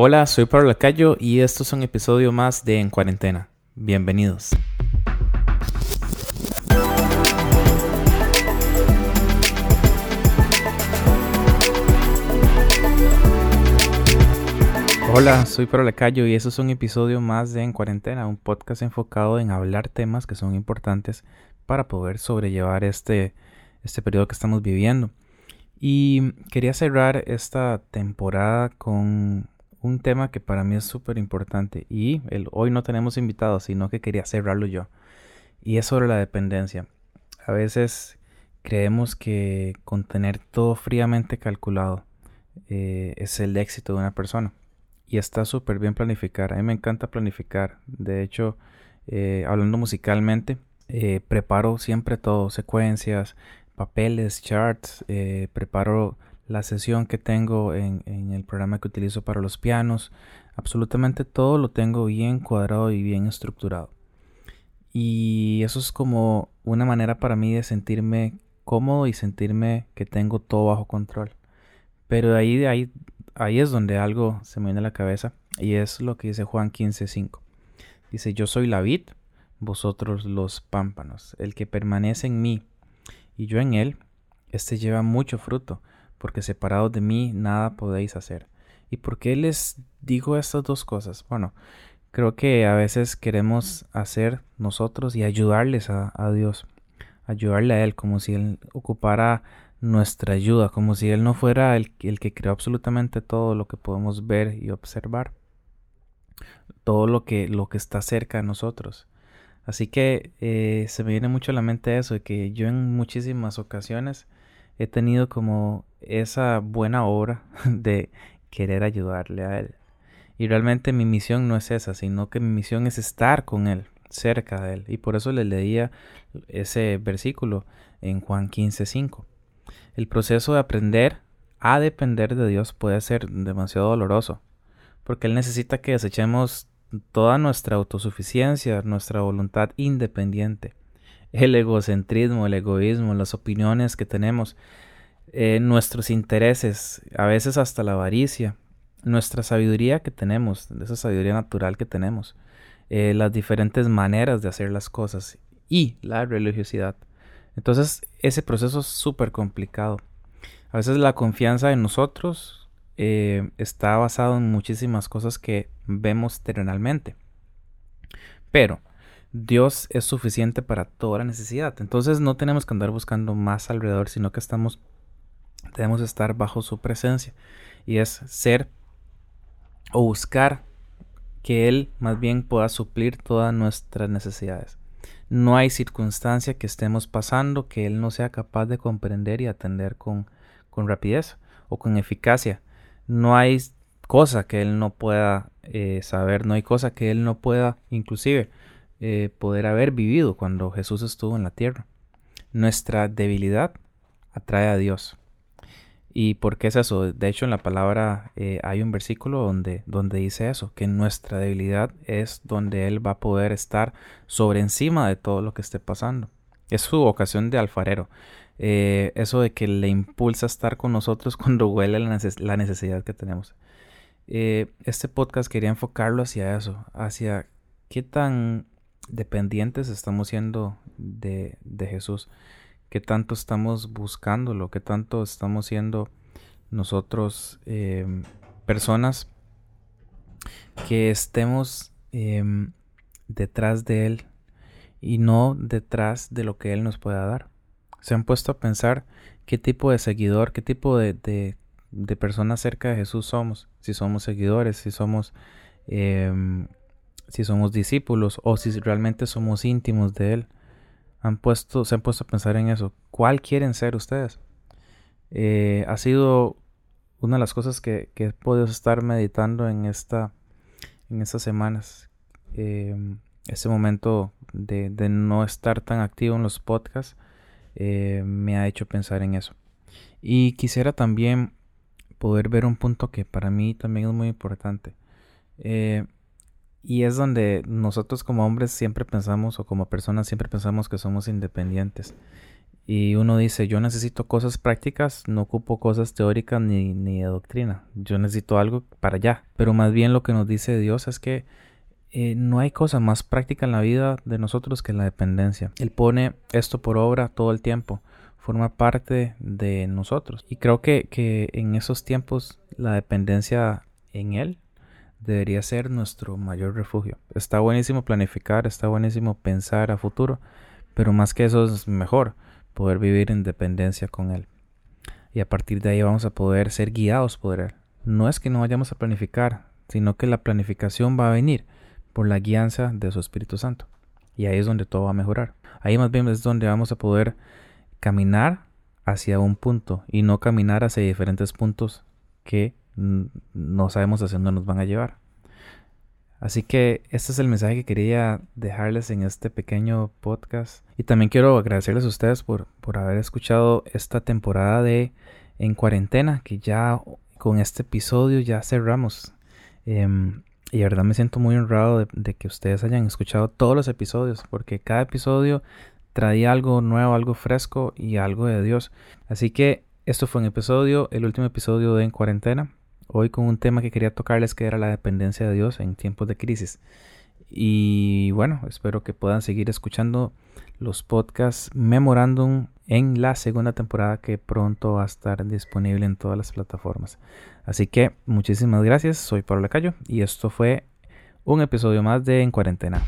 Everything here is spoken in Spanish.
Hola, soy Pablo Lacayo y esto es un episodio más de En Cuarentena. Bienvenidos. Hola, soy Pablo Lacayo y esto es un episodio más de En Cuarentena, un podcast enfocado en hablar temas que son importantes para poder sobrellevar este, este periodo que estamos viviendo. Y quería cerrar esta temporada con un tema que para mí es súper importante y el, hoy no tenemos invitados, sino que quería cerrarlo yo. Y es sobre la dependencia. A veces creemos que con tener todo fríamente calculado eh, es el éxito de una persona. Y está súper bien planificar. A mí me encanta planificar. De hecho, eh, hablando musicalmente, eh, preparo siempre todo, secuencias, papeles, charts, preparo la sesión que tengo en, el programa que utilizo para los pianos. Absolutamente todo lo tengo bien cuadrado y bien estructurado. Y eso es como una manera para mí de sentirme cómodo y sentirme que tengo todo bajo control. Pero de ahí, de ahí, ahí es donde algo se me viene a la cabeza y es lo que dice Juan 15:5. Dice, yo soy la vid, vosotros los pámpanos. El que permanece en mí y yo en él, este lleva mucho fruto porque separados de mí nada podéis hacer. ¿Y por qué les digo estas dos cosas? Bueno, creo que a veces queremos hacer nosotros y ayudarles a, Dios, ayudarle a Él como si Él ocupara nuestra ayuda, como si Él no fuera el, el que creó absolutamente todo lo que podemos ver y observar, todo lo que, lo que está cerca de nosotros. Así que eh, se me viene mucho a la mente eso, de que yo en muchísimas ocasiones he tenido como esa buena obra de querer ayudarle a Él. Y realmente mi misión no es esa, sino que mi misión es estar con Él, cerca de Él. Y por eso le leía ese versículo en Juan 15:5. El proceso de aprender a depender de Dios puede ser demasiado doloroso, porque Él necesita que desechemos toda nuestra autosuficiencia, nuestra voluntad independiente el egocentrismo, el egoísmo, las opiniones que tenemos, eh, nuestros intereses, a veces hasta la avaricia, nuestra sabiduría que tenemos, esa sabiduría natural que tenemos, eh, las diferentes maneras de hacer las cosas y la religiosidad. Entonces ese proceso es súper complicado. A veces la confianza en nosotros eh, está basado en muchísimas cosas que vemos terrenalmente. Pero Dios es suficiente para toda la necesidad. Entonces no tenemos que andar buscando más alrededor, sino que estamos, debemos estar bajo su presencia. Y es ser o buscar que Él más bien pueda suplir todas nuestras necesidades. No hay circunstancia que estemos pasando que Él no sea capaz de comprender y atender con, con rapidez o con eficacia. No hay cosa que Él no pueda eh, saber, no hay cosa que Él no pueda inclusive eh, poder haber vivido cuando Jesús estuvo en la tierra. Nuestra debilidad atrae a Dios. ¿Y por qué es eso? De hecho, en la palabra eh, hay un versículo donde, donde dice eso, que nuestra debilidad es donde Él va a poder estar sobre encima de todo lo que esté pasando. Es su vocación de alfarero. Eh, eso de que le impulsa a estar con nosotros cuando huele la necesidad que tenemos. este podcast quería enfocarlo hacia eso, hacia qué tan dependientes estamos siendo de, Jesús, qué tanto estamos buscándolo, qué tanto estamos siendo nosotros em, personas que estemos em, detrás de Él y no detrás de lo que Él nos pueda dar. Se han puesto a pensar qué tipo de seguidor, qué tipo de, de, personas cerca de Jesús somos, si somos seguidores, si somos em, si somos discípulos o si realmente somos íntimos de Él. Han puesto, se han puesto a pensar en eso. ¿Cuál quieren ser ustedes? Eh, ha sido una de las cosas que, que, he podido estar meditando en, esta, en estas semanas. Eh, ese momento de, de, no estar tan activo en los podcasts eh, me ha hecho pensar en eso. Y quisiera también poder ver un punto que para mí también es muy importante. Eh, y es donde nosotros como hombres siempre pensamos, o como personas siempre pensamos que somos independientes. y uno dice, yo necesito cosas prácticas, no ocupo cosas teóricas ni, ni de doctrina, yo necesito algo para allá. Pero más bien lo que nos dice Dios es que eh, no hay cosa más práctica en la vida de nosotros que la dependencia. Él pone esto por obra todo el tiempo, forma parte de nosotros. Y creo que, que en esos tiempos la dependencia en Él debería ser nuestro mayor refugio. Está buenísimo planificar, está buenísimo pensar a futuro, pero más que eso es mejor poder vivir en dependencia con Él. Y a partir de ahí vamos a poder ser guiados por Él. No es que no vayamos a planificar, sino que la planificación va a venir por la guianza de su Espíritu Santo. Y ahí es donde todo va a mejorar. Ahí más bien es donde vamos a poder caminar hacia un punto y no caminar hacia diferentes puntos que no sabemos hacia dónde nos van a llevar. Así que este es el mensaje que quería dejarles en este pequeño podcast. Y también quiero agradecerles a ustedes por, por haber escuchado esta temporada de En Cuarentena, que ya con este episodio ya cerramos. Em, y de verdad me siento muy honrado de, que ustedes hayan escuchado todos los episodios, porque cada episodio traía algo nuevo, algo fresco y algo de Dios. Así que esto fue un episodio, el último episodio de En Cuarentena hoy con un tema que quería tocarles que era la dependencia de Dios en tiempos de crisis. Y bueno, espero que puedan seguir escuchando los podcasts Memorándum en la segunda temporada que pronto va a estar disponible en todas las plataformas. Así que muchísimas gracias, soy Pablo Lacayo y esto fue un episodio más de En Cuarentena.